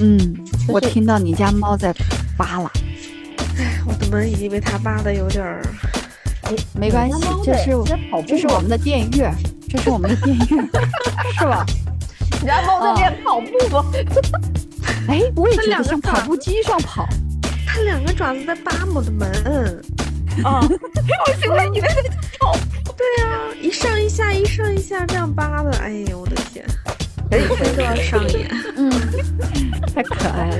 嗯，我听到你家猫在扒拉。哎，我的门已经被它扒的有点儿。没没关系，这是这是我们的电乐，这是我们的电乐，是吧？你家猫在练跑步吗？哎，我也觉得像跑步机上跑。它两个爪子在扒我的门。啊！我现在以为在跑步。对啊，一上一下，一上一下这样扒的。哎呦，我的天！每天都要上演。嗯，太可爱了。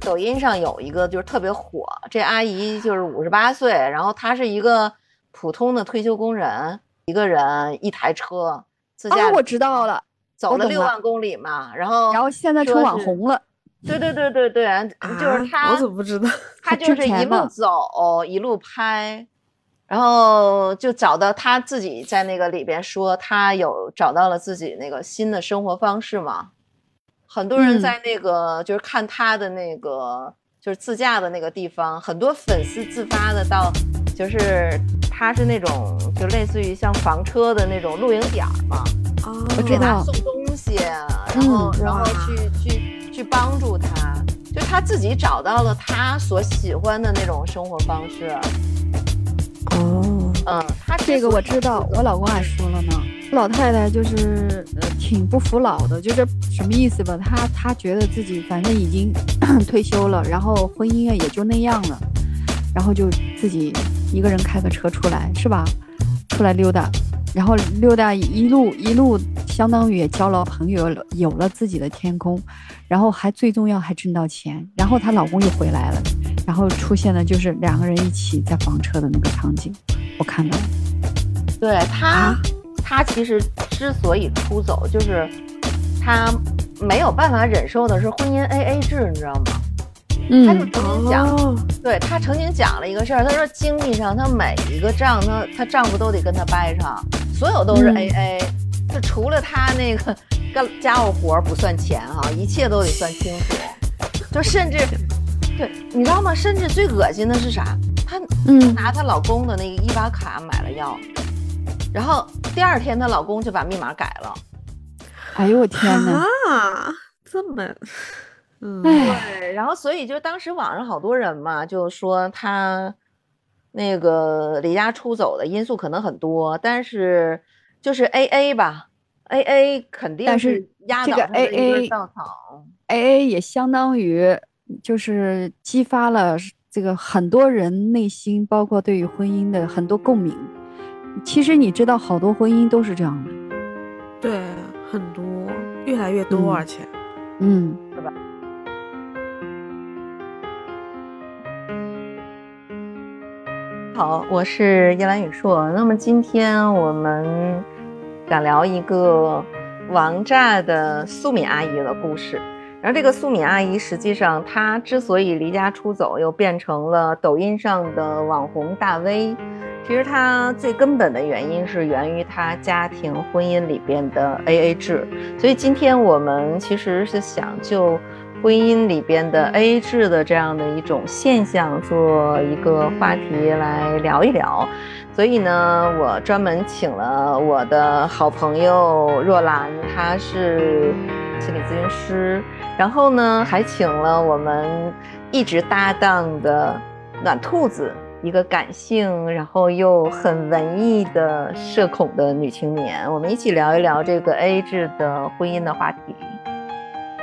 抖音上有一个就是特别火，这阿姨就是五十八岁，然后她是一个普通的退休工人，一个人一台车自驾。我知道了，走了六万公里嘛，然后然后现在成网红了。对对对对对，就是她。我怎么不知道？她就是一路走一路拍，然后就找到他自己在那个里边说他有找到了自己那个新的生活方式嘛。很多人在那个就是看他的那个就是自驾的那个地方，很多粉丝自发的到，就是他是那种就类似于像房车的那种露营点嘛，我给他送东西，然后然后去去去帮助他，就他自己找到了他所喜欢的那种生活方式。哦，嗯，他这个我知道，我老公还说了呢。老太太就是呃挺不服老的，就是什么意思吧？她她觉得自己反正已经 退休了，然后婚姻啊也就那样了，然后就自己一个人开个车出来，是吧？出来溜达，然后溜达一路一路，相当于也交了朋友，有了自己的天空，然后还最重要还挣到钱，然后她老公又回来了，然后出现的就是两个人一起在房车的那个场景，我看到了，对他。他其实之所以出走，就是他没有办法忍受的是婚姻 A A 制，你知道吗？嗯，他就曾经讲，对他曾经讲了一个事儿，他说经济上他每一个账，他他丈夫都得跟他掰上，所有都是 A A，就除了他那个干家务活不算钱哈，一切都得算清楚，就甚至，对，你知道吗？甚至最恶心的是啥？她嗯拿她老公的那个医保卡买了药。然后第二天，她老公就把密码改了。哎呦我天哪！啊，这么，嗯，对。然后所以就当时网上好多人嘛，就说她那个离家出走的因素可能很多，但是就是 A A 吧，A A 肯定是压倒的一根稻草。A A 也相当于就是激发了这个很多人内心，包括对于婚姻的很多共鸣。其实你知道，好多婚姻都是这样的，对，很多，越来越多，而且，嗯，是吧？好，我是叶兰宇硕。那么今天我们想聊一个王炸的素敏阿姨的故事。然后这个素敏阿姨，实际上她之所以离家出走，又变成了抖音上的网红大 V。其实她最根本的原因是源于她家庭婚姻里边的 A A 制，所以今天我们其实是想就婚姻里边的 A A 制的这样的一种现象做一个话题来聊一聊。所以呢，我专门请了我的好朋友若兰，她是心理咨询师，然后呢还请了我们一直搭档的暖兔子。一个感性，然后又很文艺的社恐的女青年，我们一起聊一聊这个 A 制的婚姻的话题。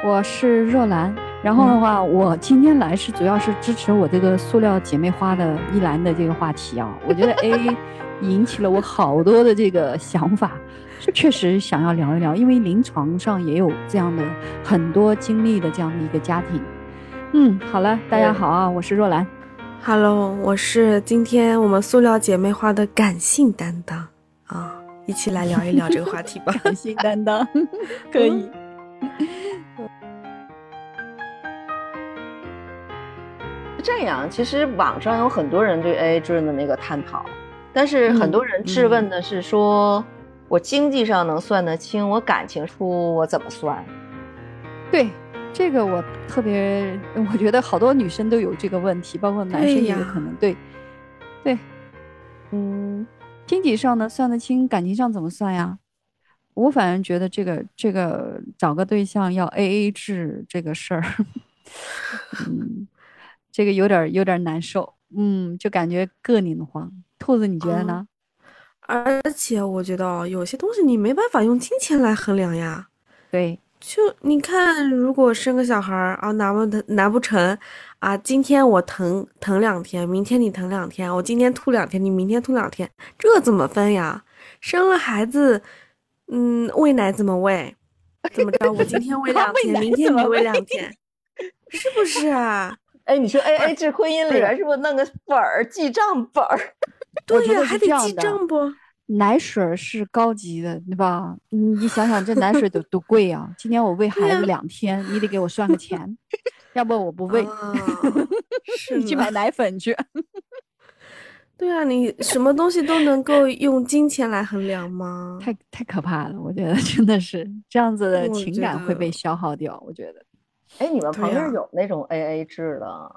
我是若兰，然后的话，我今天来是主要是支持我这个塑料姐妹花的依兰的这个话题啊。我觉得 A 引起了我好多的这个想法，是确实想要聊一聊，因为临床上也有这样的很多经历的这样的一个家庭。嗯，好了，大家好啊，我是若兰。Hello，我是今天我们塑料姐妹花的感性担当啊，一起来聊一聊这个话题吧。感性担当 可以。这样，其实网上有很多人对 AA 制的那个探讨，但是很多人质问的是说，我经济上能算得清，我感情处我怎么算？对。这个我特别，我觉得好多女生都有这个问题，包括男生也有可能。对，对，嗯，经济上呢算得清，感情上怎么算呀？我反正觉得这个这个找个对象要 A A 制这个事儿，嗯，这个有点有点难受，嗯，就感觉膈应慌。兔子，你觉得呢？而且我觉得有些东西你没办法用金钱来衡量呀。对，就你看，如果生个小孩儿啊，难不难难不成啊？今天我疼疼两天，明天你疼两天，我今天吐两天，你明天吐两天，这怎么分呀？生了孩子，嗯，喂奶怎么喂？怎么着？我今天喂两天，明天你喂两天，是不是啊？哎，你说 A A 制婚姻里边是不是弄个本儿记账本儿？对呀，还得记账不？奶水是高级的，对吧？你你想想，这奶水多多贵呀！今天我喂孩子两天，你得给我算个钱，要不我不喂。是你 去买奶粉去。对啊，你什么东西都能够用金钱来衡量吗？太太可怕了，我觉得真的是这样子的情感会被消耗掉。我觉得，哎，你们旁边有那种 A A 制的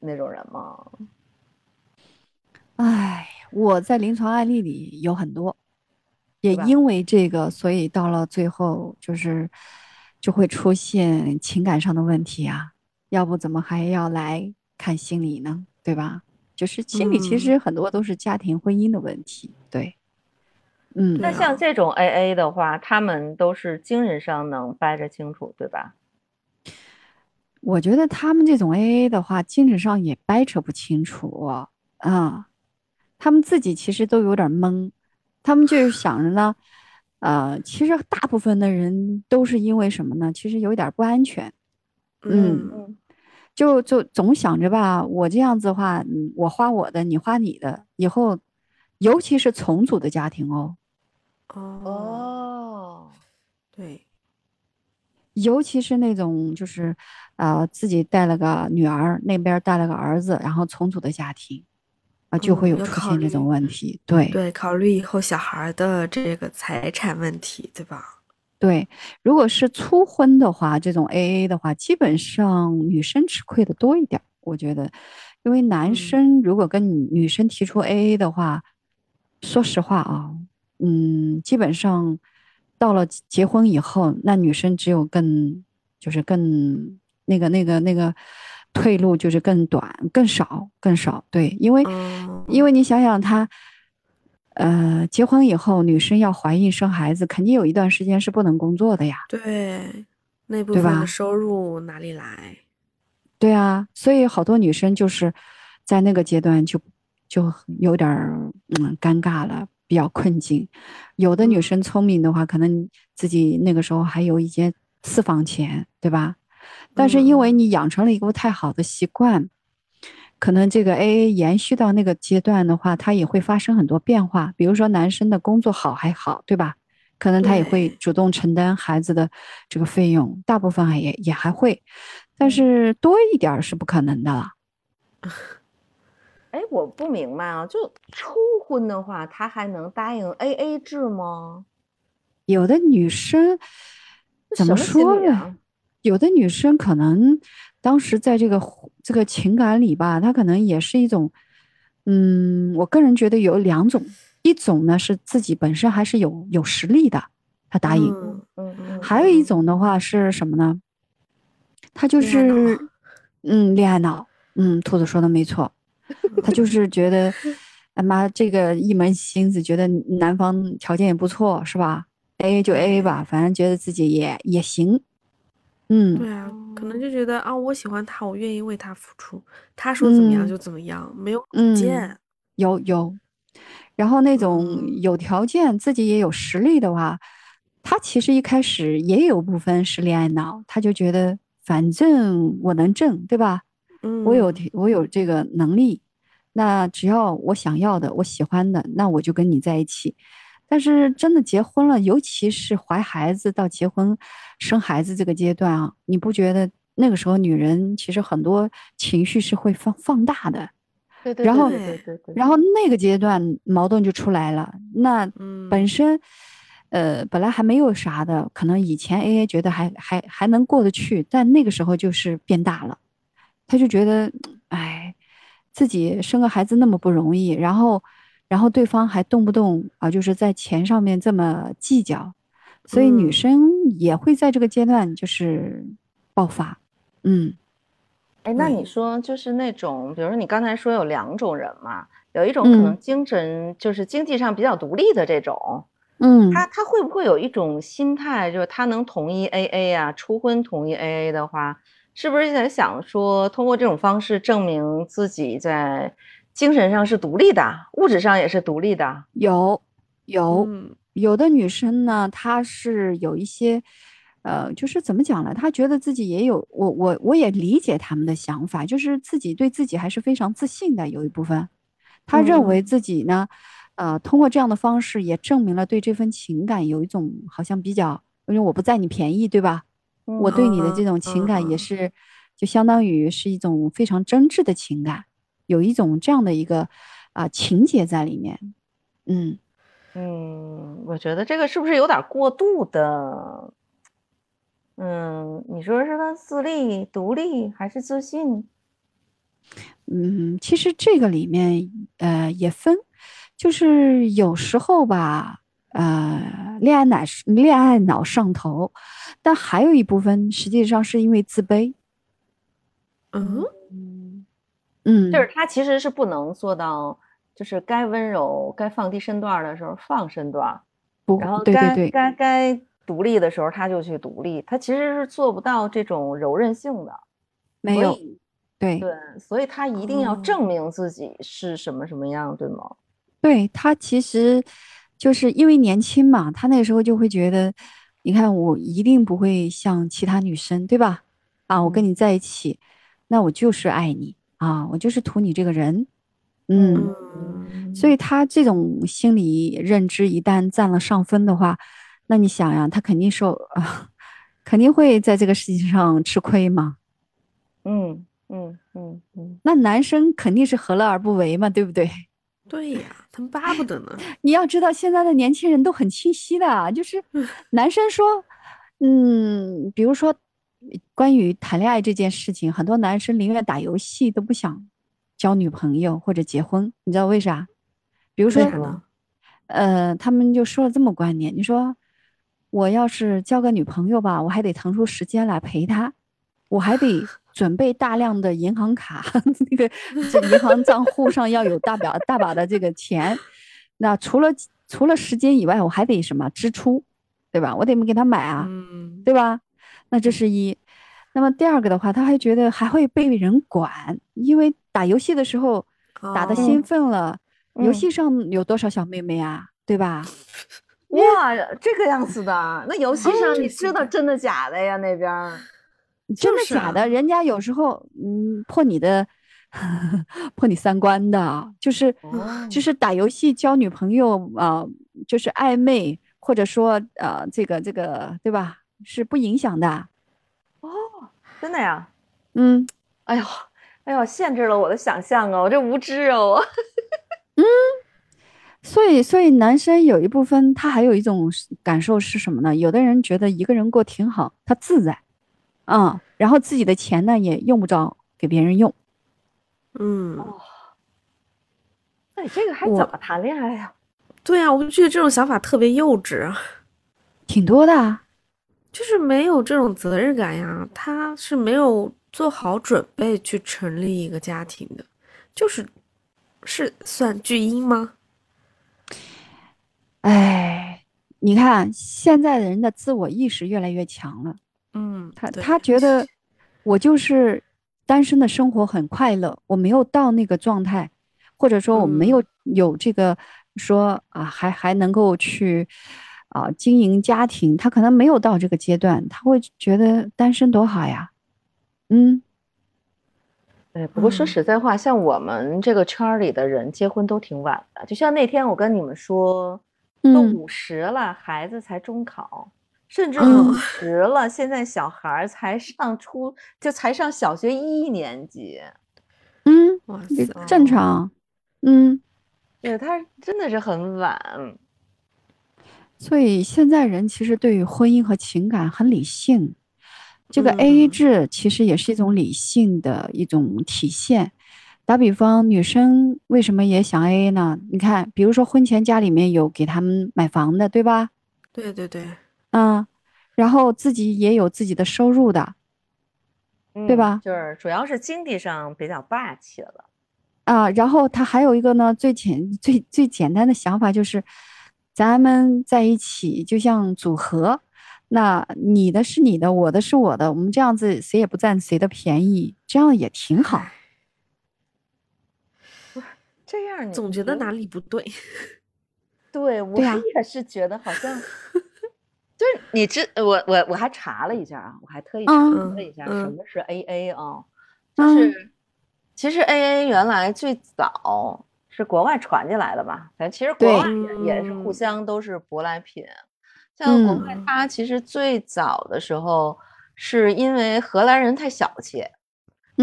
那种人吗？哎，我在临床案例里有很多，也因为这个，所以到了最后就是就会出现情感上的问题啊。要不怎么还要来看心理呢？对吧？就是心理其实很多都是家庭婚姻的问题。对，嗯。那像这种 AA 的话，他们都是精神上能掰扯清楚，对吧？我觉得他们这种 AA 的话，精神上也掰扯不清楚啊。他们自己其实都有点懵，他们就是 想着呢，呃，其实大部分的人都是因为什么呢？其实有一点不安全，嗯，就就总想着吧，我这样子的话，我花我的，你花你的，以后，尤其是重组的家庭哦，哦，对，尤其是那种就是，呃，自己带了个女儿，那边带了个儿子，然后重组的家庭。就会有出现这种问题，对对，考虑以后小孩的这个财产问题，对吧？对，如果是初婚的话，这种 A A 的话，基本上女生吃亏的多一点，我觉得，因为男生如果跟女女生提出 A A 的话，说实话啊，嗯，基本上到了结婚以后，那女生只有更就是更那个那个那个。退路就是更短、更少、更少。对，因为，因为你想想，他，呃，结婚以后，女生要怀孕生孩子，肯定有一段时间是不能工作的呀。对，那部分的收入哪里来？对啊，所以好多女生就是在那个阶段就就有点嗯尴尬了，比较困境。有的女生聪明的话，可能自己那个时候还有一些私房钱，对吧？但是因为你养成了一个不太好的习惯，可能这个 A A 延续到那个阶段的话，它也会发生很多变化。比如说男生的工作好还好，对吧？可能他也会主动承担孩子的这个费用，大部分也也还会，但是多一点是不可能的了。哎，我不明白啊，就初婚的话，他还能答应 A A 制吗？有的女生怎么说呢？有的女生可能当时在这个这个情感里吧，她可能也是一种，嗯，我个人觉得有两种，一种呢是自己本身还是有有实力的，她答应，嗯嗯，还有一种的话是什么呢？她就是，嗯，恋爱脑，嗯，兔子说的没错，她就是觉得，哎妈，这个一门心思，觉得男方条件也不错，是吧？A A 就 A A 吧，反正觉得自己也也行。嗯，对啊，可能就觉得啊，我喜欢他，我愿意为他付出，他说怎么样就怎么样，没有主见。有有，然后那种有条件、自己也有实力的话，他其实一开始也有部分是恋爱脑，他就觉得反正我能挣，对吧？嗯，我有我有这个能力，那只要我想要的、我喜欢的，那我就跟你在一起。但是真的结婚了，尤其是怀孩子到结婚、生孩子这个阶段啊，你不觉得那个时候女人其实很多情绪是会放放大的？对对。然后，然后那个阶段矛盾就出来了。那本身，呃，本来还没有啥的，可能以前 A A 觉得还还还能过得去，但那个时候就是变大了，他就觉得，哎，自己生个孩子那么不容易，然后。然后对方还动不动啊，就是在钱上面这么计较，所以女嗯。生也会在这个阶段就是爆发。嗯。哎，那你说就是那种，比如说你刚才说有两种人嘛，有一种可能嗯。精神就是经济上比较独立的这种，嗯，他他会不会有一种心态，就是他能同意 AA 啊，初婚同意 AA 的话，是不是在想说通过这种方式证明自己在精神上是独立的，物质上也是独立的？有有嗯有的女生呢，她是有一些，呃，就是怎么讲呢？她觉得自己也有，我我我也理解他们的想法，就是自己对自己还是非常自信的，有一部分，她认为嗯自己呢，呃，通过这样的方式也证明了对这份情感有一种好像比较，因为我不占你便宜，对吧？我对你的这种情感也嗯是，就相当于是一种非常真挚的情感，有一种这样的一个啊、情节在里面，嗯。嗯，我觉得这个是不是有点过度的？嗯，你说是他自立、独立还是自信？嗯，其实这个里面呃也分，就是有时候吧，呃，恋爱脑恋爱脑上头，但还有一部分实际上是因为自卑。嗯嗯，嗯，就是他其实是不能做到，就是该温柔、该放低身段儿的时候放身段儿，不然后对对对，该该该独立的时候他就去独立，他其实是做不到这种柔韧性的。没有对对，所以他一定要哦证明自己是什么什么样，对吗？对，他其实就是因为年轻嘛，他那时候就会觉得，你看我一定不会像其他女生，对吧？啊，我跟嗯你在一起，那我就是爱你啊，我就是图你这个人，嗯。嗯，所以他这种心理认知一旦占了上风的话，那你想呀，他肯定受啊，肯定会在这个事情上吃亏嘛。嗯嗯嗯嗯，那男生肯定是何乐而不为嘛，对不对？对呀，他们巴不得呢。你要知道，现在的年轻人都很清晰的啊，就是男生说，嗯，比如说关于谈恋爱这件事情，很多男生宁愿打游戏都不想交女朋友或者结婚，你知道为啥？比如说？呃，他们就说了这么观点，你说我要是交个女朋友吧，我还得腾出时间来陪她，我还得 准备大量的银行卡，那个这银行账户上要有大把大把的这个钱。那除了除了时间以外，我还得什么支出，对吧？我得给他买啊，嗯，对吧？那这是一。那么第二个的话，他还觉得还会被人管，因为打游戏的时候打的哦兴奋了，游嗯戏上有多少小妹妹啊，对吧？哇，这个样子的，那游戏上你知道真的假的呀？那边儿，真的假的？人家有时候嗯破你的 破你三观的，就是哦就是打游戏交女朋友啊、就是暧昧或者说呃这个这个对吧？是不影响的。哦真的呀？嗯，哎呦，哎呦，限制了我的想象啊，我这无知哦。嗯所以所以男生有一部分他还有一种感受是什么呢？有的人觉得一个人过挺好，他自在，嗯，然后自己的钱呢也用不着给别人用。嗯，那你这个还怎么谈恋爱呀？对呀，我就觉得这种想法特别幼稚啊，挺多的啊，就是没有这种责任感呀，他是没有做好准备去成立一个家庭的，就是是算巨婴吗？哎，你看现在的人的自我意识越来越强了，嗯，他他觉得我就是单身的生活很快乐，我没有到那个状态，或者说我没有有这个说啊，还还能够去啊经营家庭，他可能没有到这个阶段，他会觉得单身多好呀，嗯，对，不过说嗯实在话，像我们这个圈儿里的人结婚都挺晚的。就像那天我跟你们说，都嗯五十了，孩子才中考，甚至嗯五十了，现在小孩儿才上初，就才上小学一年级。嗯，哇塞，正常，嗯。对，他真的是很晚。所以现在人其实对于婚姻和情感很理性，这个 AA 嗯制其实也是一种理性的一种体现。打比方，女生为什么也想 AA 呢？你看，比如说婚前家里面有给他们买房的，对吧？对对对，嗯，然后自己也有自己的收入的，对嗯吧？就是主要是经济上比较霸气了。啊，然后他还有一个呢，最简最最简单的想法就是，咱们在一起就像组合，那你的是你的，我的是我的，我们这样子谁也不占谁的便宜，这样也挺好。这样你总觉得哪里不对。对我也是觉得好像，就是你这我我我还查了一下啊，我还特意查嗯了一下嗯什么是 AA 啊，就嗯是其实 AA 原来最早是国外传进来的吧，反正其实国外也也是互嗯。相都是舶来品，像国外嗯。它其实最早的时候是因为荷兰人太小气，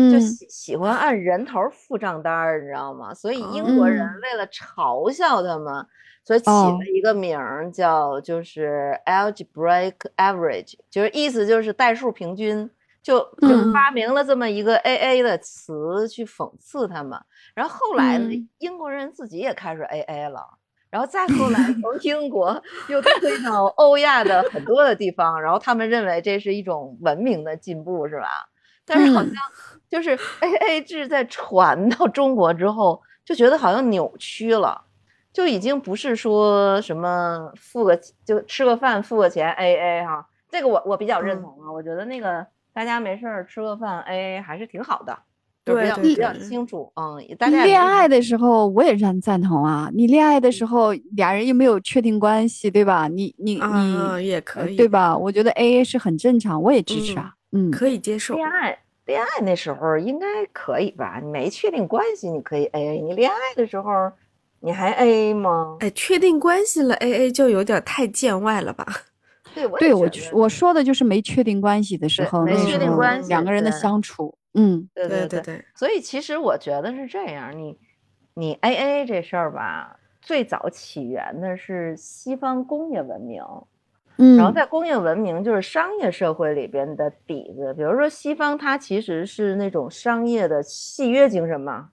就嗯。喜喜欢按人头儿付账单儿，你知道吗？所以英国人嗯。为了嘲笑他们，所以起哦。了一个名儿叫就是 algebraic average，就是意思就是代数平均，就就嗯发明了这么一个 AA 的词去讽刺他们。然后后来呢嗯，英国人自己也开始 AA 了。然后再后来，从 英国又推到欧亚的很多的地方，然后他们认为这是一种文明的进步，是吧？但是好嗯像就是 A A 制在传到中国之后，就觉得好像扭曲了，就已经不是说什么付个就吃个饭付个钱 A A 哈，这个我我比较认嗯同啊，我觉得那个大家没事儿吃个饭 A A 还是挺好的，就比较比较清楚，嗯，大家也没什么恋爱的时候我也赞赞同啊，你恋爱的时候俩人又没有确定关系，对吧？你你啊，你也可以，呃对？吧？我觉得 A A 是很正常，我也支持啊。嗯，可以接受。恋爱，恋爱那时候应该可以吧？你没确定关系，你可以 A A。你恋爱的时候，你还 A A 吗？哎，确定关系了，A A 就有点太见外了吧？对，我也对我觉得我说的就是没确定关系的时候，没确定关系两个人的相处，嗯对对对。对，所以其实我觉得是这样，你你 A A 这事儿吧，最早起源的是西方工业文明，嗯，然后在工业文明就是商业社会里边的底子，比如说西方它其实是那种商业的契约精神嘛，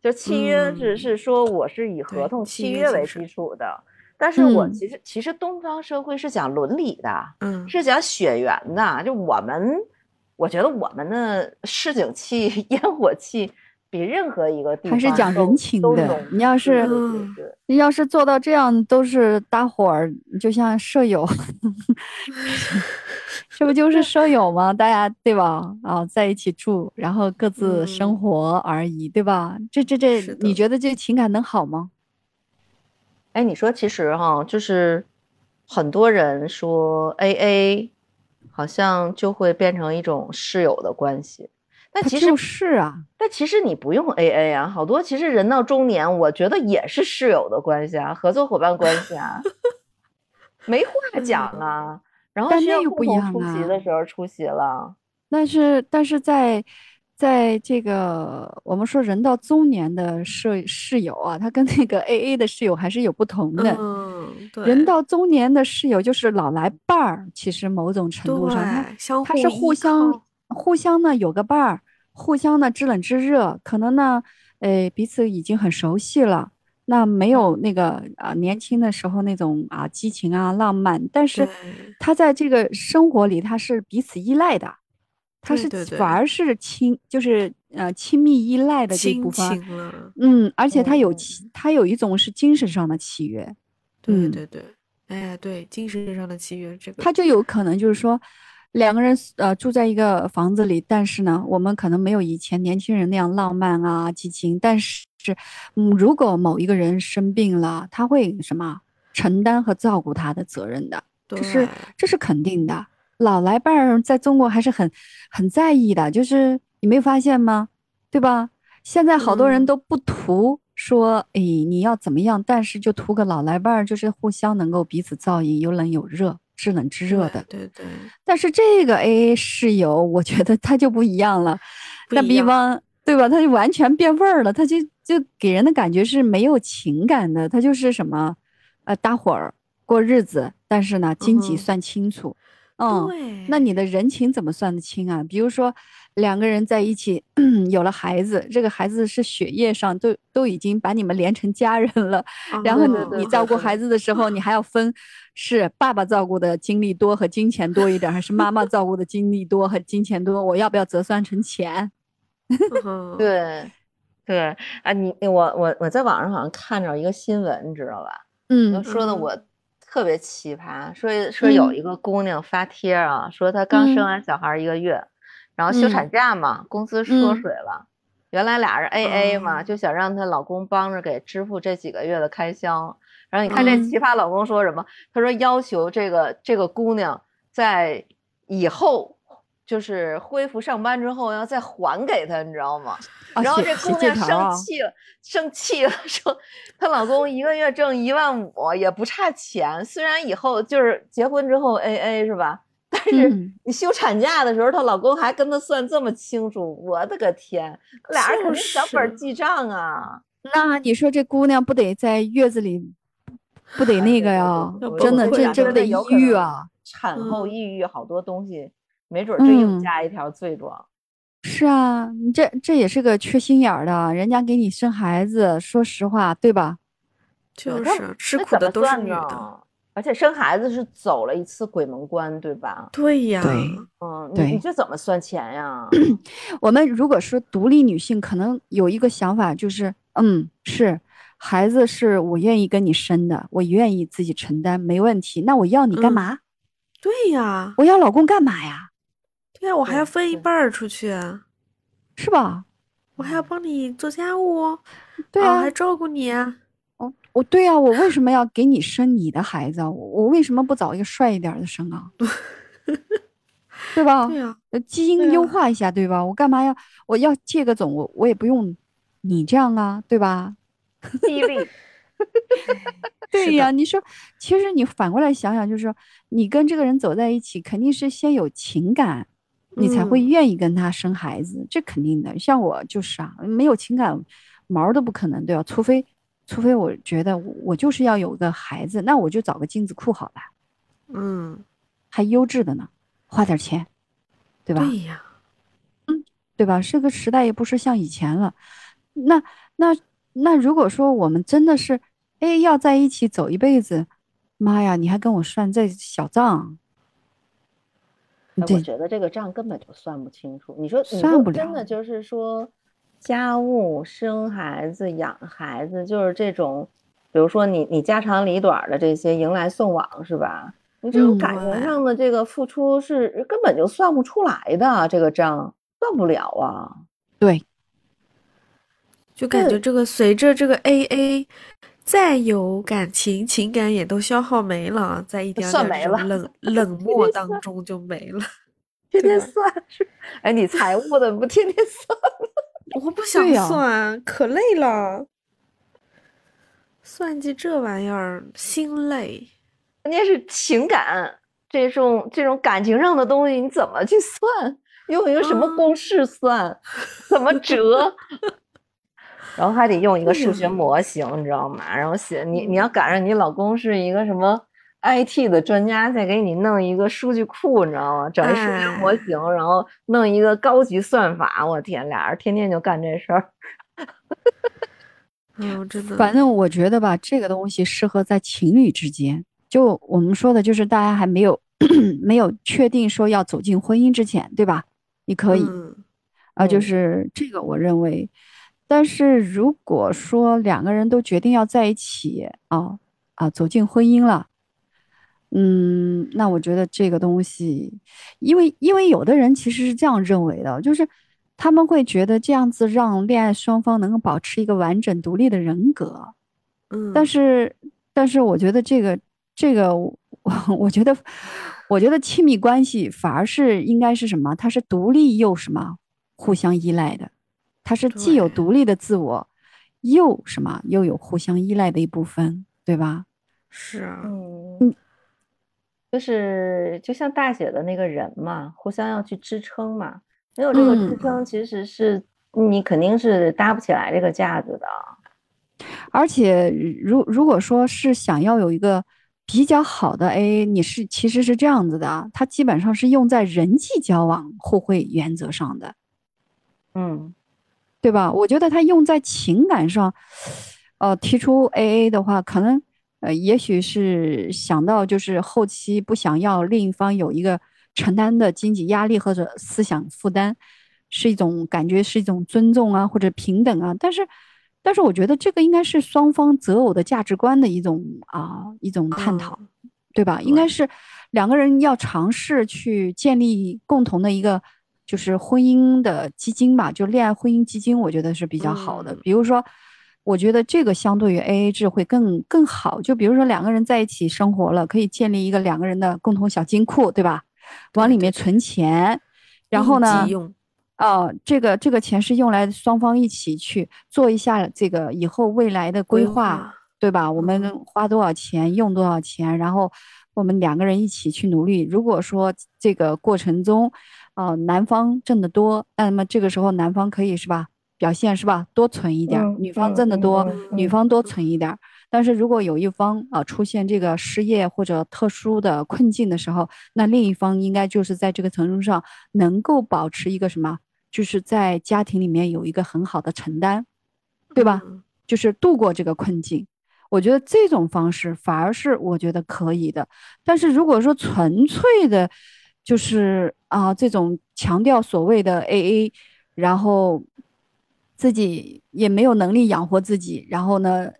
就契约是嗯是说我是以合同契契约为基础的，但是我嗯其实其实东方社会是讲伦理的，嗯，是讲血缘的，就我们，我觉得我们的市井气、烟火气比任何一个地方还是讲都人情的你要是你要是做到这样，都是搭伙儿，就像舍友，这不就是 舍友吗？大家对吧？啊，在一起住，然后各自生嗯活而已，对吧？这这这你觉得这情感能好吗？哎，你说其实哈，就是很多人说 AA，好像就会变成一种室友的关系，但其实他就是啊，但其实你不用 AA 啊，好多其实人到中年，我觉得也是室友的关系啊，合作伙伴关系啊，没话讲啊。然后但需要不同出席的时候出席了，但是但是在在这个我们说人到中年的舍室友啊，他跟那个 AA 的室友还是有不同的。嗯，对，人到中年的室友就是老来伴儿，其实某种程度上，他对相他是互依相靠互相呢有个伴儿，互相呢知冷知热，可能呢，呃，彼此已经很熟悉了。那没有那个啊、年轻的时候那种啊激情啊浪漫，但是对他在这个生活里他是彼此依赖的，他是反而是亲，就是呃亲密依赖的这亲部分，嗯，而且他有他有一种是精神上的契约，嗯对。对对，哎，对，精神上的契约这个，他就有可能就是说，两个人呃住在一个房子里，但是呢，我们可能没有以前年轻人那样浪漫啊、激情，但是，嗯，如果某一个人生病了，他会什么承担和照顾他的责任的，这是这是肯定的。老来伴儿在中国还是很很在意的，就是你没发现吗？对吧？现在好多人嗯都不图说，哎，你要怎么样，但是就图个老来伴儿，就是互相能够彼此照应，有冷有热，知冷知热的。对对对，但是这个 AA 室友，我觉得他就不一样了。那比方，对吧？他就完全变味儿了，他就就给人的感觉是没有情感的，他就是什么，呃，搭伙儿过日子，但是呢，经济算清楚，嗯，对，那你的人情怎么算得清啊？比如说两个人在一起 有了孩子，这个孩子是血液上都都已经把你们连成家人了，然后你照顾孩子的时候，你还要分是爸爸照顾的精力多和金钱多一点，还是妈妈照顾的精力多和金钱多？我要不要折算成钱？嗯，对，对啊，你我我我在网上好像看着一个新闻，你知道吧？嗯嗯说的我特别奇葩，说说有嗯一个姑娘发帖啊，说她刚生嗯完小孩一个月，然后休嗯产假嘛，工资缩嗯水了，原来俩人 AA 嘛，哦就想让她老公帮着给支付这几个月的开销。然后你看这嗯奇葩老公说什么？他说要求这个这个姑娘在以后。就是恢复上班之后要再还给他，你知道吗？啊然后这姑娘生气了，生气了，说她老公一个月挣一万五，也不差钱。虽然以后就是结婚之后 A A 是吧？但是嗯你休产假的时候，她老公还跟她算这么清楚，我的个天，俩人肯定小本儿记账啊！那你说这姑娘不得在月子里，不得那个呀？真的，这这不得抑郁啊？产后嗯抑郁好多东西，没准儿这又嗯加一条罪状。是啊，你这这也是个缺心眼儿的，人家给你生孩子，说实话，对吧？就是吃苦的都是女的，而且生孩子是走了一次鬼门关，对吧？对呀，对嗯，你你这怎么算钱呀？我们如果说独立女性，可能有一个想法就是，嗯，是孩子是我愿意跟你生的，我愿意自己承担，没问题。那我要你干嗯嘛？对呀，我要老公干嘛呀？对呀，我还要分一半儿出去，是吧？我还要帮你做家务，对啊还，照顾你啊，哦，我对啊，我为什么要给你生你的孩子啊？我我为什么不找一个帅一点儿的生啊？对吧？对呀，呃，基因优化一下，对吧？我干嘛要我要借个种，我我也不用你这样啊，对吧？对呀，的你说，其实你反过来想想，就是说，你跟这个人走在一起，肯定是先有情感，你才会嗯愿意跟他生孩子，这肯定的。像我就是啊，没有情感，毛都不可能，对吧？除非，除非我觉得我我就是要有个孩子，那我就找个精子库好了，嗯，还优质的呢，花点钱，对吧？对呀，对吧？这个时代也不是像以前了。那那那，如果说我们真的是，哎，要在一起走一辈子，妈呀，你还跟我算这小账？我觉得这个账根本就算不清楚。你说，你算不了真的就是说，家务、生孩子、养孩子，就是这种，比如说你你家长里短的这些迎来送往，是吧？你这种嗯感情上的这个付出是根本就算不出来的，这个账算不了啊。对，就感觉这个随着这个 AA，再有感情，情感也都消耗没了，在一点算点冷 冷漠当中就没了。天天算是，哎，你财务的不天天算？我不想算，可累了。算计这玩意儿心累。关键是情感这种这种感情上的东西，你怎么去算？用一个什么啊公式算？怎么折？然后还得用一个数学模型，你知道吗？然后写你你嗯要赶上你老公是一个什么 IT 的专家，再给你弄一个数据库，你知道吗？整一数学模哎型，然后弄一个高级算法，我天，俩人天天就干这事儿。哎 呦，真的，反正我觉得吧，这个东西适合在情侣之间。就我们说的，就是大家还没有 没有确定说要走进婚姻之前，对吧？你可以，嗯啊，就嗯是这个，我认为。但是如果说两个人都决定要在一起啊啊，走进婚姻了，嗯，那我觉得这个东西，因为因为有的人其实是这样认为的，就是他们会觉得这样子让恋爱双方能够保持一个完整独立的人格，嗯，但是但是我觉得这个这个我 我觉得我觉得亲密关系反而是应该是什么？它是独立又什么互相依赖的，它是既有独立的自我，又什么又有互相依赖的一部分，对吧？是啊，嗯，就是就像大写的那个人嘛，互相要去支撑嘛，没有这个支嗯撑，其实是你肯定是搭不起来这个架子的。而且如如果说是想要有一个比较好的 AA，你是其实是这样子的啊，它基本上是用在人际交往互惠原则上的，嗯，对吧？我觉得他用在情感上，呃，提出 AA 的话，可能呃，也许是想到就是后期不想要另一方有一个承担的经济压力或者思想负担，是一种感觉是一种尊重啊或者平等啊，但是。但是我觉得这个应该是双方择偶的价值观的一种啊一种探讨，对吧？应该是两个人要尝试去建立共同的一个就是婚姻的基金吧，就恋爱婚姻基金，我觉得是比较好的。比如说，我觉得这个相对于 A A 制会更更好。就比如说两个人在一起生活了，可以建立一个两个人的共同小金库，对吧？往里面存钱，然后呢？哦，这个这个钱是用来双方一起去做一下这个以后未来的规划，对吧？我们花多少钱，用多少钱，然后我们两个人一起去努力。如果说这个过程中，啊，男方挣得多，那么这个时候男方可以是吧，表现是吧，多存一点；女方挣得多，女方多存一点。但是如果有一方啊出现这个失业或者特殊的困境的时候，那另一方应该就是在这个程度上能够保持一个什么？就是在家庭里面有一个很好的承担，对吧？就是度过这个困境，我觉得这种方式反而是我觉得可以的。但是如果说纯粹的，就是啊这种强调所谓的 AA，然后自己也没有能力养活自己，然后呢，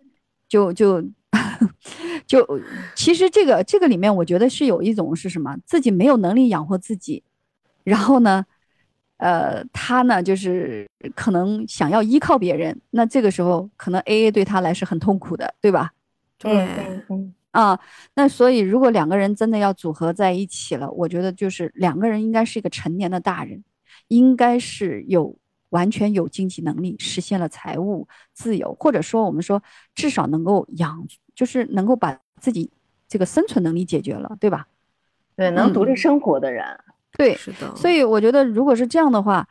就就 就其实这个这个里面，我觉得是有一种是什么？自己没有能力养活自己，然后呢？呃，他呢，就是可能想要依靠别人，那这个时候可能 A A 对他来是很痛苦的，对吧？对，啊，那所以如果两个人真的要组合在一起了，我觉得就是两个人应该是一个成年的大人，应该是有完全有经济能力，实现了财务自由，或者说我们说至少能够养，就是能够把自己这个生存能力解决了，对吧？对，能独立生活的人。对，是的，所以我觉得，如果是这样的话，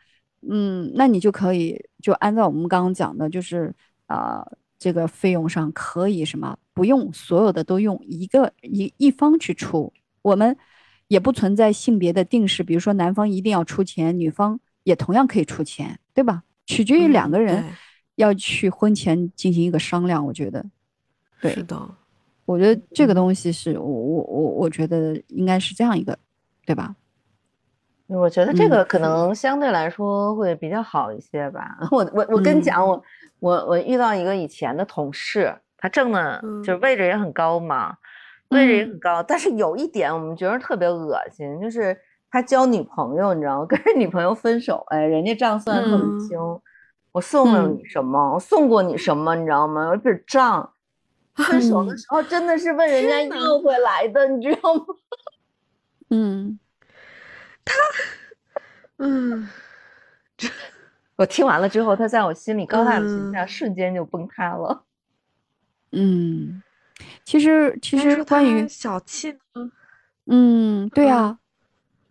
嗯，那你就可以就按照我们刚刚讲的，就是啊，这个费用上可以什么不用所有的都用一个一一方去出，我们也不存在性别的定式，比如说男方一定要出钱，女方也同样可以出钱，对吧？取决于两个人要去婚前进行一个商量，我觉得，对，是的，我觉得这个东西是我我我我觉得应该是这样一个，对吧？我觉得这个可能相对来说会比较好一些吧。我我我跟你讲，我我我遇到一个以前的同事，他挣的就是位置也很高嘛，位置也很高。但是有一点我们觉得特别恶心，就是他交女朋友，你知道吗？跟女朋友分手，哎，人家账算特别清。我送了你什么？我送过你什么？你知道吗？有一笔账，分手的时候真的是问人家要回来的，你知道吗？嗯。他，嗯，这我听完了之后，他在我心里高大的形象瞬间就崩塌了。嗯，其实其实关于小气呢，嗯，对啊，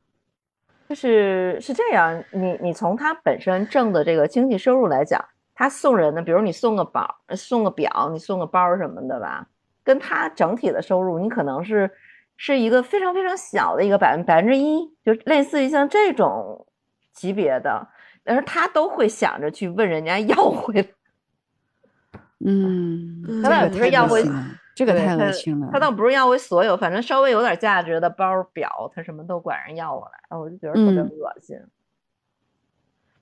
就是是这样。你你从他本身挣的这个经济收入来讲，他送人的，比如你送个包、送个表、你送个包什么的吧，跟他整体的收入，你可能是。是一个非常非常小的一个百分百分之一，就类似于像这种级别的，但是他都会想着去问人家要回来。嗯，他倒不是要回，这个太恶心了。他倒不是要回所有，反正稍微有点价值的包表，他什么都管人要过来，我就觉得特别恶心，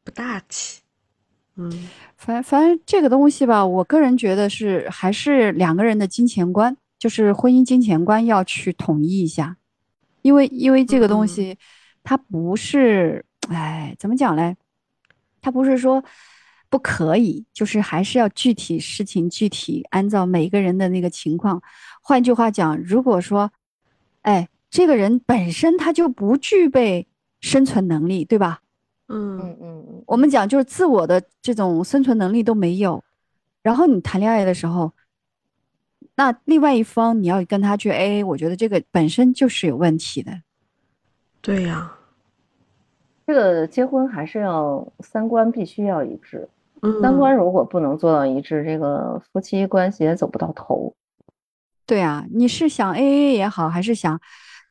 不大气。嗯，反反正这个东西吧，我个人觉得是还是两个人的金钱观。就是婚姻金钱观要去统一一下，因为因为这个东西，它不是，哎，怎么讲嘞？它不是说不可以，就是还是要具体事情具体按照每个人的那个情况。换句话讲，如果说，哎，这个人本身他就不具备生存能力，对吧？嗯嗯嗯，我们讲就是自我的这种生存能力都没有，然后你谈恋爱的时候。那另外一方你要跟他去 AA，我觉得这个本身就是有问题的。对呀，这个结婚还是要三观必须要一致。三观如果不能做到一致，这个夫妻关系也走不到头。对啊，你是想 A A 也好，还是想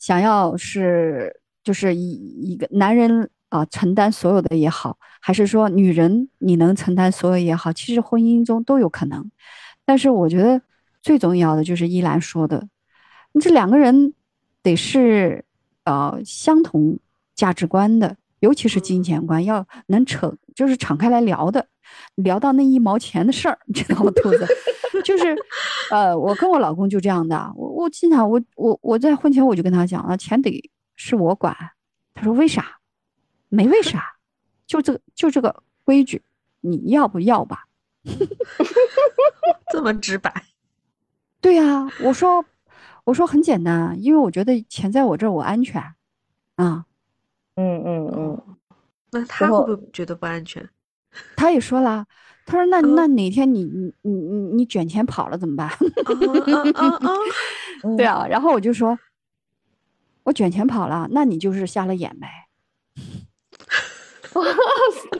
想要是就是一一个男人啊承担所有的也好，还是说女人你能承担所有也好，其实婚姻中都有可能。但是我觉得最重要的就是依兰说的，你这两个人得是呃相同价值观的，尤其是金钱观，要能扯就是敞开来聊的。聊到那一毛钱的事儿，你知道吗？兔子，就是，呃，我跟我老公就这样的。我我经常，我我我在婚前我就跟他讲了，钱得是我管。他说为啥？没为啥，就这个就这个规矩，你要不要吧？这么直白？对呀，我说我说很简单，因为我觉得钱在我这儿，我安全。啊，嗯嗯嗯嗯，那他会不会觉得不安全？他也说了，他说：“那那哪天你你你你你卷钱跑了怎么办？”对啊，然后我就说：“我卷钱跑了，那你就是瞎了眼呗。”哇塞，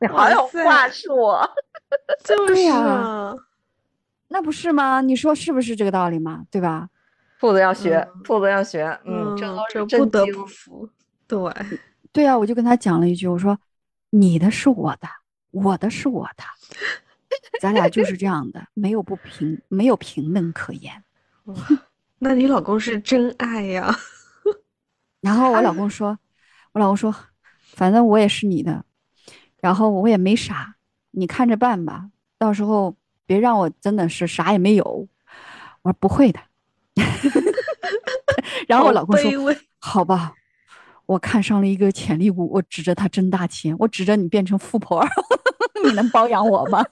你好有话说，就是呀，那不是吗？你说是不是这个道理嘛？对吧？兔子要学，兔子要学，嗯，这不得不服，对。对啊，我就跟他讲了一句，我说：“你的是我的，我的是我的，咱俩就是这样的，没有不平，没有平等可言。”那你老公是真爱呀。然后我老 公说：“我老公说，反正我也是你的，然后我也没啥，你看着办吧，到时候别让我真的是啥也没有。”我说：“不会的。” 然后我老公说：“好吧。”我看上了一个潜力股，我指着他挣大钱，我指着你变成富婆，你能包养我吗？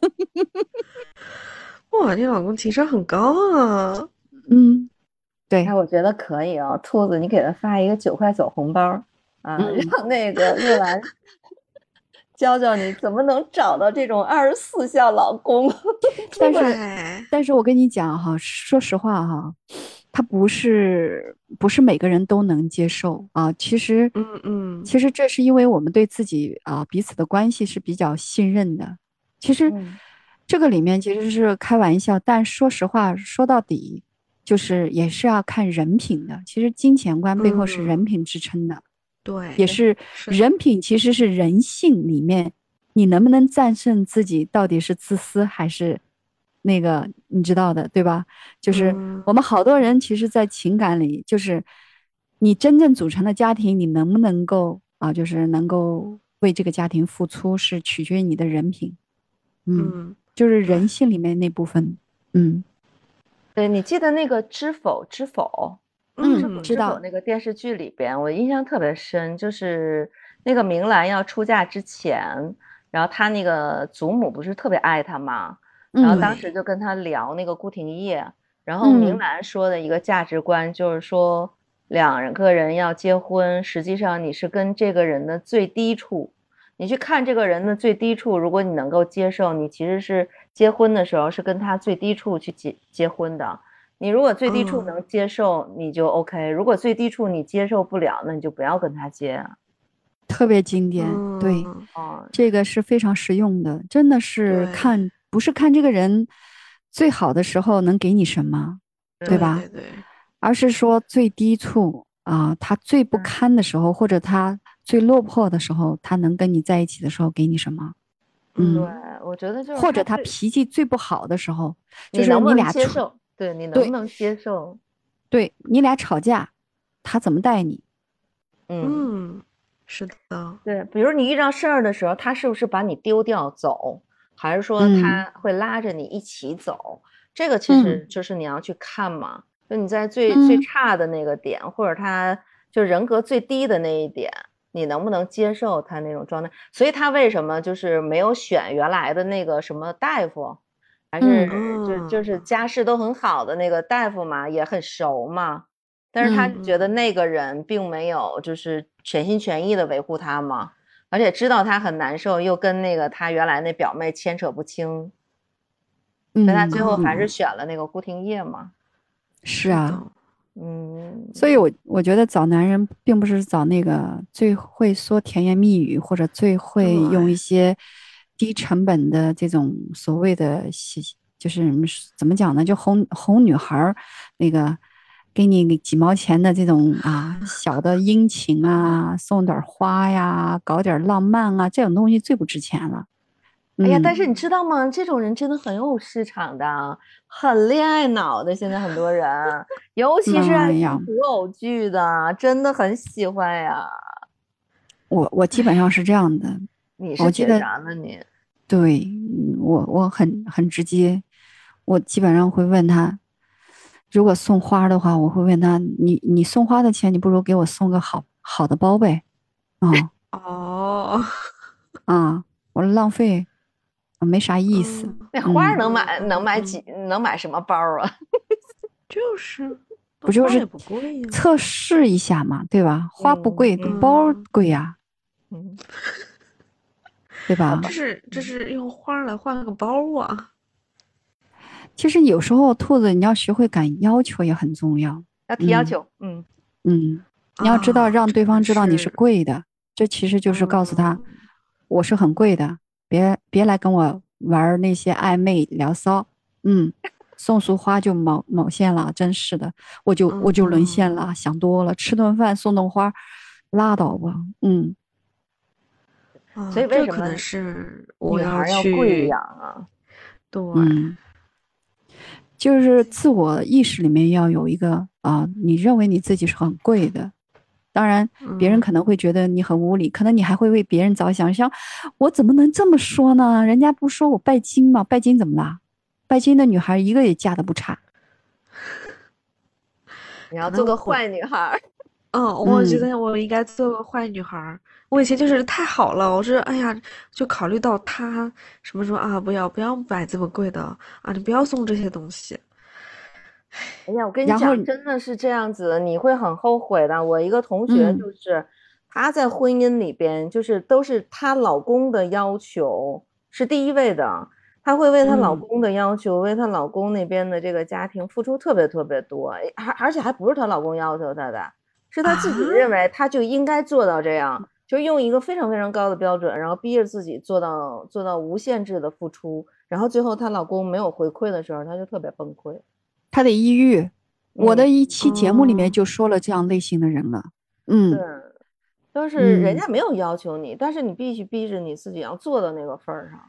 哇，你老公情商很高啊！嗯，对，哎，我觉得可以哦，兔子，你给他发一个九块九红包啊，让那个玉兰教教你怎么能找到这种二十四孝老公。但是，但是我跟你讲哈，说实话哈。他不是不是每个人都能接受啊，其实，嗯嗯，其实这是因为我们对自己啊彼此的关系是比较信任的。其实，这个里面其实是开玩笑，但说实话，说到底，就是也是要看人品的。其实金钱观背后是人品支撑的，对，也是人品，其实是人性里面，你能不能战胜自己，到底是自私还是？那个你知道的对吧？就是我们好多人其实，在情感里，就是你真正组成的家庭，你能不能够啊？就是能够为这个家庭付出，是取决于你的人品。嗯，就是人性里面那部分。嗯，对你记得那个《知否知否》？嗯，知道那个电视剧里边，我印象特别深，就是那个明兰要出嫁之前，然后她那个祖母不是特别爱她嘛？然后当时就跟他聊那个顾廷烨，然后明兰说的一个价值观就是说，两个人要结婚，实际上你是跟这个人的最低处，你去看这个人的最低处，如果你能够接受，你其实是结婚的时候是跟他最低处去结结婚的。你如果最低处能接受，你就 OK；如果最低处你接受不了，那你就不要跟他接。特别经典，对，这个是非常实用的，真的是看。不是看这个人最好的时候能给你什么，对吧？对，而是说最低处啊，他最不堪的时候，或者他最落魄的时候，他能跟你在一起的时候给你什么？嗯，对，我觉得就是或者他脾气最不好的时候，就是你俩接受，对你能不能接受？对你俩吵架，他怎么待你？嗯，是的，对，比如你遇到事儿的时候，他是不是把你丢掉走？还是说他会拉着你一起走，这个其实就是你要去看嘛。就你在最最差的那个点，或者他就人格最低的那一点，你能不能接受他那种状态？所以他为什么就是没有选原来的那个什么大夫，还是就就是家世都很好的那个大夫嘛，也很熟嘛。但是他觉得那个人并没有就是全心全意的维护他嘛。而且知道他很难受，又跟那个他原来那表妹牵扯不清，所以他最后还是选了那个顾廷烨嘛。是啊，嗯，所以我我觉得找男人并不是找那个最会说甜言蜜语，或者最会用一些低成本的这种所谓的就是怎么讲呢？就哄哄女孩儿，那个给你几毛钱的这种啊小的殷勤啊，送点花呀，搞点浪漫啊，这种东西最不值钱了。哎呀，嗯但是你知道吗？这种人真的很有市场的，很恋爱脑的。现在很多人，尤其是古偶剧的，真的很喜欢呀。我我基本上是这样的，你是觉我记得？你对嗯我我很很直接，我基本上会问他，如果送花的话，我会问他，你你送花的钱，你不如给我送个好好的包呗，啊、哦，啊，我说浪费，啊没啥意思。嗯那花能买能买嗯几能买什么包啊？就是，不就是？测试一下嘛，对吧？花不贵，嗯包嗯贵呀、嗯，对吧？这是这是用花来换个包啊！其实有时候兔子你要学会敢要求也很重要。要提要嗯求，嗯，嗯，你要知道啊让对方知道你是是贵的，这其实就是告诉他嗯我是很贵的，别别来跟我玩那些暧昧聊骚。嗯，送束花就毛毛线了，真是的，我就我就沦陷了，想多了，吃顿饭送顿花，拉倒吧。嗯，啊所以为什么这可能是我女孩要去贵养啊。对，嗯，就是自我意识里面要有一个啊，你认为你自己是很贵的，当然别人嗯可能会觉得你很无理，可能你还会为别人着想，想我怎么能这么说呢？人家不说我拜金吗？拜金怎么啦？拜金的女孩一个也嫁的不差。你要做个坏女孩儿，嗯，我觉嗯得我应该做个坏女孩儿。我以前就是太好了，我是哎呀，就考虑到他什么说啊，不要不要买这么贵的啊，你不要送这些东西。哎呀，我跟你讲，真的是这样子，你会很后悔的。我一个同学嗯就是，她在婚姻里边，就是都是她老公的要求是第一位的，她会为她老嗯公的要求，为她老公那边的这个家庭付出特别特别多，哎而而且还不是她老公要求她的，是她自己啊认为她就应该做到这样，就用一个非常非常高的标准，然后逼着自己做到做到无限制的付出，然后最后她老公没有回馈的时候，她就特别崩溃。她得抑郁，我的嗯一期节目里面哦就说了这样类型的人了。嗯，对，都是人嗯家没有要求你，但是你必须逼着你自己要做到那个份儿上。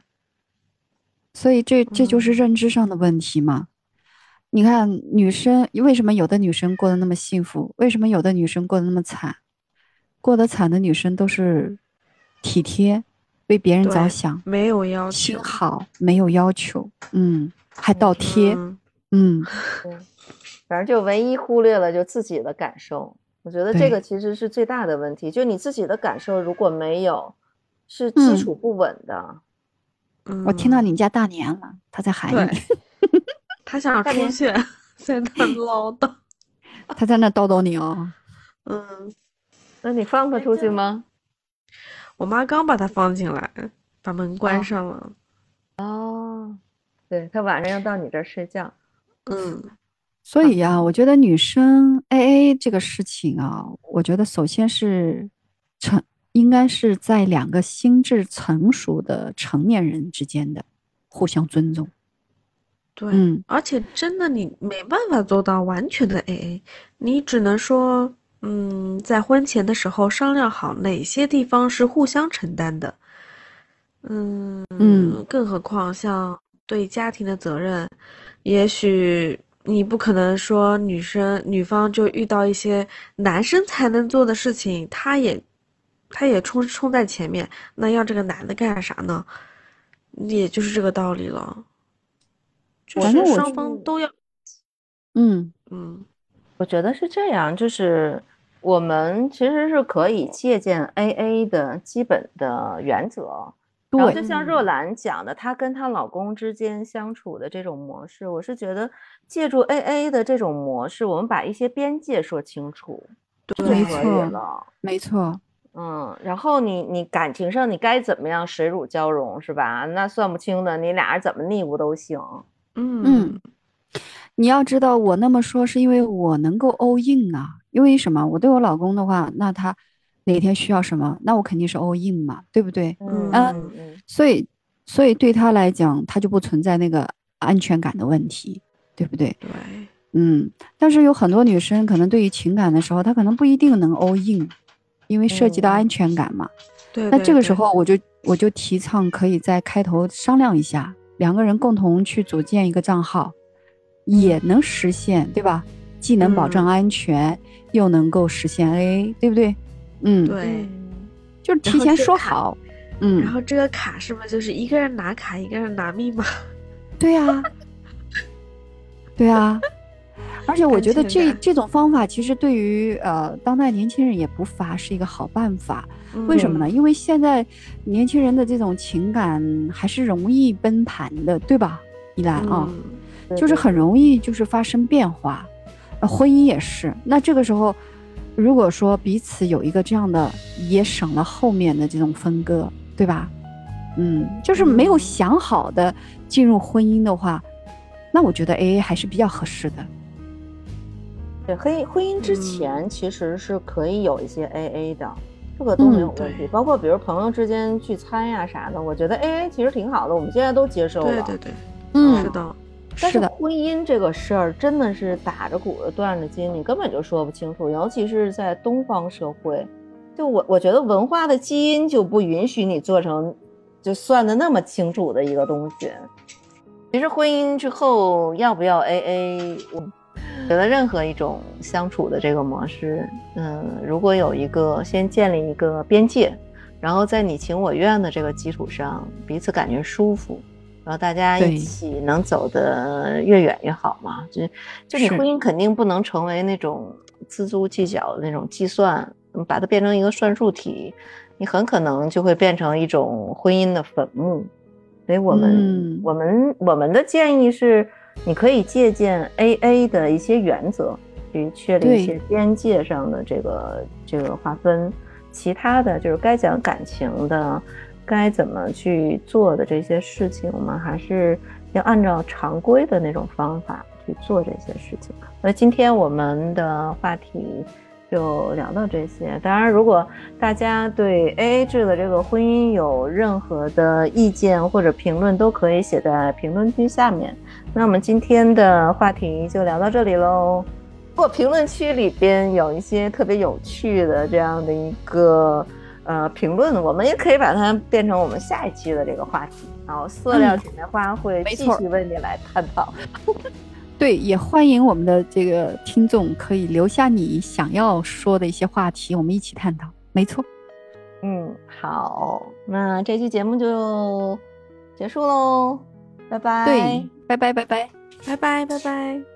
所以这这就是嗯认知上的问题嘛。你看，女生为什么有的女生过得那么幸福？为什么有的女生过得那么惨？过得惨的女生都是体贴，为别人着想，没有要求心求，好，没有要求，嗯，还倒贴，嗯嗯，反正就唯一忽略了就自己的感受。我觉得这个其实是最大的问题，就你自己的感受如果没有，是基嗯础不稳的。我听到嗯你家大年了，他在喊你，他想出去，在那 唠叨。他在那叨叨你哦。嗯，那你放他出去吗？我妈刚把他放进来，把门关哦上了。哦，对他晚上要到你这儿睡觉。嗯所以呀、我觉得女生 A A 这个事情啊，我觉得首先是成，应该是在两个心智成熟的成年人之间的互相尊重。对，嗯而且真的你没办法做到完全的 AA，你只能说，嗯，在婚前的时候商量好哪些地方是互相承担的，嗯嗯更何况像对家庭的责任，也许你不可能说女生女方就遇到一些男生才能做的事情，她也她也冲冲在前面，那要这个男的干啥呢？也就是这个道理了。就是双反正我是方都要，嗯嗯我觉得是这样，就是我们其实是可以借鉴 AA 的基本的原则。然后就，像若嗯兰讲的，她跟她老公之间相处的这种模式，我是觉得借助 AA 的这种模式，我们把一些边界说清楚就没可以错了。没错，嗯，然后你你感情上你该怎么样水乳交融是吧？那算不清的，你俩人怎么腻咕都行。嗯你要知道，我那么说是因为我能够 all in 啊。因为什么？我对我老公的话，那他哪天需要什么，那我肯定是 all in 嘛，对不对？嗯所以，所以对他来讲，他就不存在那个安全感的问题，对不对？对，嗯，但是有很多女生可能对于情感的时候，她可能不一定能 all in，因为涉及到嗯安全感嘛。对，那这个时候我就我就提倡可以在开头商量一下，两个人共同去组建一个账号，也能实现，对吧？既能保证嗯安全，又能够实现 AA，对不对？嗯，对，就是提前说好。嗯，然后这个卡是不是就是一个人拿卡，一个人拿密码？对啊、对呀、而且我觉得这这种方法其实对于呃当代年轻人也不乏是一个好办法。为什么呢？因为现在年轻人的这种情感还是容易崩盘的，对吧？依兰啊，嗯就是很容易就是发生变化，呃，婚姻也是。那这个时候，如果说彼此有一个这样的，也省了后面的这种分割，对吧？嗯，就是没有嗯想好的进入婚姻的话，那我觉得 A A 还是比较合适的。对，婚婚姻之嗯前其实是可以有一些 AA 的，这个都没有嗯问题。对包括比如朋友之间聚餐呀啥的，我觉得 AA 其实挺好的，我们现在都接受了。对对对，嗯是的，但是婚姻这个事儿真的是打着鼓的断着筋，你根本就说不清楚，尤其是在东方社会，就我我觉得文化的基因就不允许你做成就算的那么清楚的一个东西。其实婚姻之后要不要 AA，我觉得任何一种相处的这个模式，嗯，如果有一个先建立一个边界，然后在你情我愿的这个基础上，彼此感觉舒服，然后大家一起能走得越远越好嘛。就就你是婚姻肯定不能成为那种锱铢计较的那种计算，嗯把它变成一个算术题，你很可能就会变成一种婚姻的坟墓。所以我们、嗯我们我们的建议是，你可以借鉴 AA 的一些原则，去确立一些边界上的这个这个划分。其他的就是该讲感情的，该怎么去做的这些事情，我们还是要按照常规的那种方法去做这些事情。那今天我们的话题就聊到这些。当然，如果大家对 AA 制的这个婚姻有任何的意见或者评论，都可以写在评论区下面。那我们今天的话题就聊到这里喽。如果评论区里边有一些特别有趣的这样的一个呃评论，我们也可以把它变成我们下一期的这个话题。然后塑料姐妹花会继续为你来探讨。对，也欢迎我们的这个听众可以留下你想要说的一些话题，我们一起探讨。没错，嗯，好，那这期节目就结束喽，拜拜。对，拜拜拜拜。拜拜拜拜。